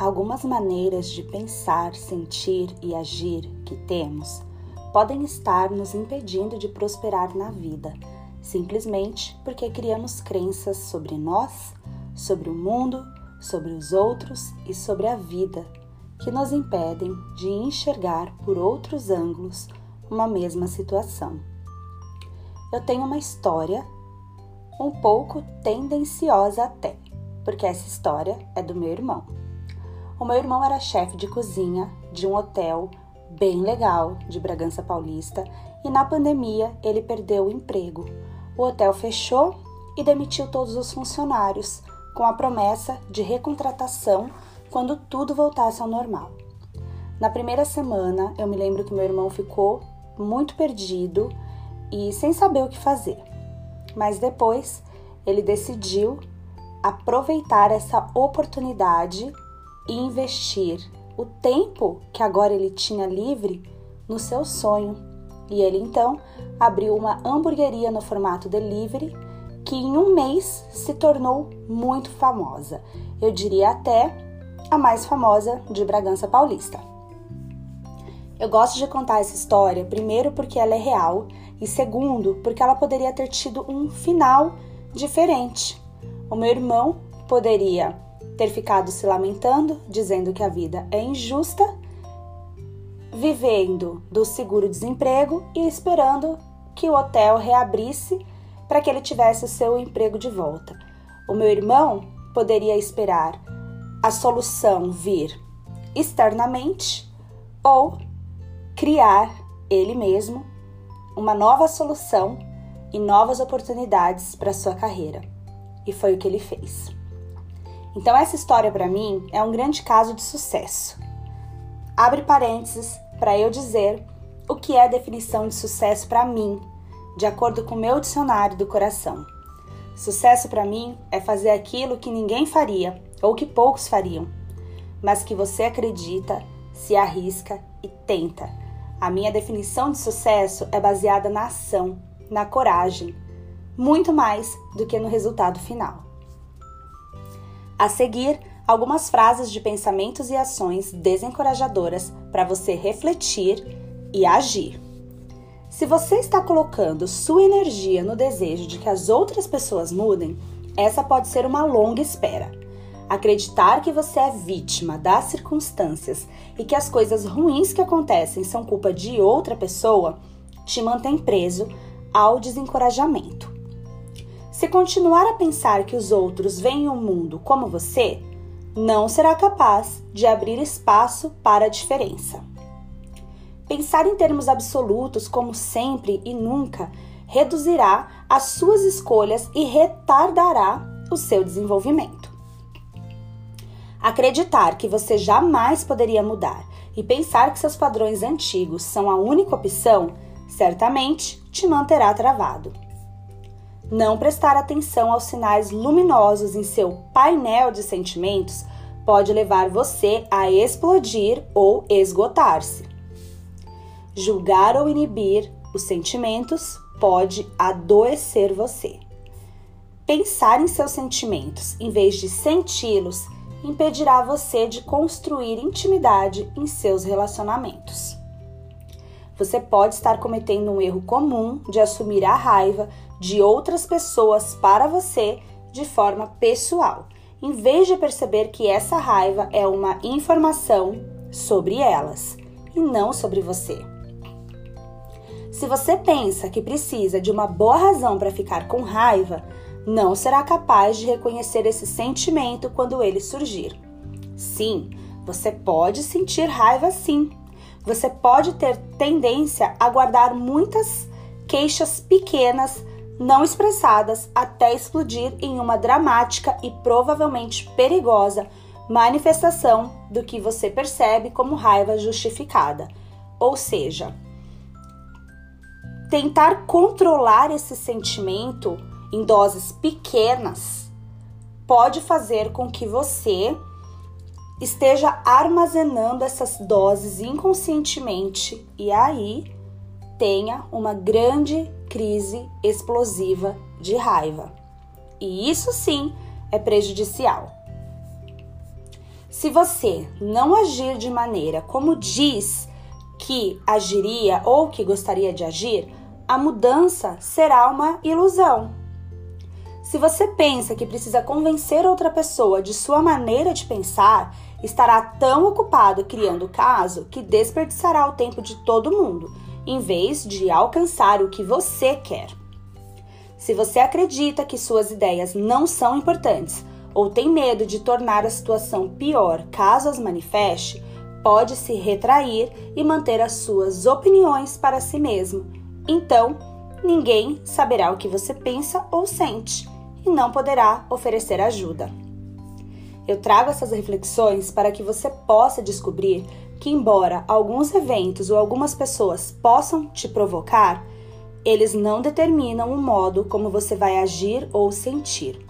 Algumas maneiras de pensar, sentir e agir que temos podem estar nos impedindo de prosperar na vida, simplesmente porque criamos crenças sobre nós, sobre o mundo, sobre os outros e sobre a vida que nos impedem de enxergar por outros ângulos uma mesma situação. Eu tenho uma história um pouco tendenciosa até, porque essa história é do meu irmão. O meu irmão era chefe de cozinha de um hotel bem legal de Bragança Paulista e na pandemia ele perdeu o emprego. O hotel fechou e demitiu todos os funcionários, com a promessa de recontratação quando tudo voltasse ao normal. Na primeira semana, eu me lembro que meu irmão ficou muito perdido e sem saber o que fazer. Mas depois, ele decidiu aproveitar essa oportunidade e investir o tempo que agora ele tinha livre no seu sonho. E ele então abriu uma hamburgueria no formato delivery que em um mês se tornou muito famosa. Eu diria até a mais famosa de Bragança Paulista. Eu gosto de contar essa história, primeiro porque ela é real e segundo porque ela poderia ter tido um final diferente. O meu irmão poderia ter ficado se lamentando, dizendo que a vida é injusta, vivendo do seguro-desemprego e esperando que o hotel reabrisse para que ele tivesse o seu emprego de volta. O meu irmão poderia esperar a solução vir externamente ou criar ele mesmo uma nova solução e novas oportunidades para sua carreira. E foi o que ele fez. Então essa história para mim é um grande caso de sucesso. Abre parênteses para eu dizer o que é a definição de sucesso para mim, de acordo com o meu dicionário do coração. Sucesso para mim é fazer aquilo que ninguém faria ou que poucos fariam, mas que você acredita, se arrisca e tenta. A minha definição de sucesso é baseada na ação, na coragem, muito mais do que no resultado final. A seguir, algumas frases de pensamentos e ações desencorajadoras para você refletir e agir. Se você está colocando sua energia no desejo de que as outras pessoas mudem, essa pode ser uma longa espera. Acreditar que você é vítima das circunstâncias e que as coisas ruins que acontecem são culpa de outra pessoa te mantém preso ao desencorajamento. Se continuar a pensar que os outros veem o mundo como você, não será capaz de abrir espaço para a diferença. Pensar em termos absolutos, como sempre e nunca, reduzirá as suas escolhas e retardará o seu desenvolvimento. Acreditar que você jamais poderia mudar e pensar que seus padrões antigos são a única opção, certamente te manterá travado. Não prestar atenção aos sinais luminosos em seu painel de sentimentos pode levar você a explodir ou esgotar-se. Julgar ou inibir os sentimentos pode adoecer você. Pensar em seus sentimentos em vez de senti-los impedirá você de construir intimidade em seus relacionamentos. Você pode estar cometendo um erro comum de assumir a raiva de outras pessoas para você de forma pessoal, em vez de perceber que essa raiva é uma informação sobre elas e não sobre você. Se você pensa que precisa de uma boa razão para ficar com raiva, não será capaz de reconhecer esse sentimento quando ele surgir. Sim, você pode sentir raiva sim. Você pode ter tendência a guardar muitas queixas pequenas não expressadas até explodir em uma dramática e provavelmente perigosa manifestação do que você percebe como raiva justificada. Ou seja, tentar controlar esse sentimento em doses pequenas pode fazer com que você esteja armazenando essas doses inconscientemente e aí tenha uma grande crise explosiva de raiva. E isso sim é prejudicial. Se você não agir de maneira como diz que agiria ou que gostaria de agir, a mudança será uma ilusão. Se você pensa que precisa convencer outra pessoa de sua maneira de pensar, estará tão ocupado criando caso que desperdiçará o tempo de todo mundo, em vez de alcançar o que você quer. Se você acredita que suas ideias não são importantes ou tem medo de tornar a situação pior caso as manifeste, pode se retrair e manter as suas opiniões para si mesmo. Então, ninguém saberá o que você pensa ou sente e não poderá oferecer ajuda. Eu trago essas reflexões para que você possa descobrir que, embora alguns eventos ou algumas pessoas possam te provocar, eles não determinam o modo como você vai agir ou sentir.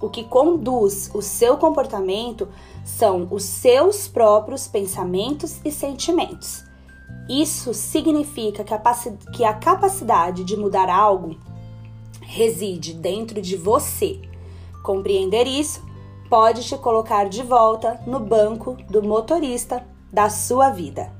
O que conduz o seu comportamento são os seus próprios pensamentos e sentimentos. Isso significa que a capacidade de mudar algo reside dentro de você. Compreender isso pode te colocar de volta no banco do motorista da sua vida.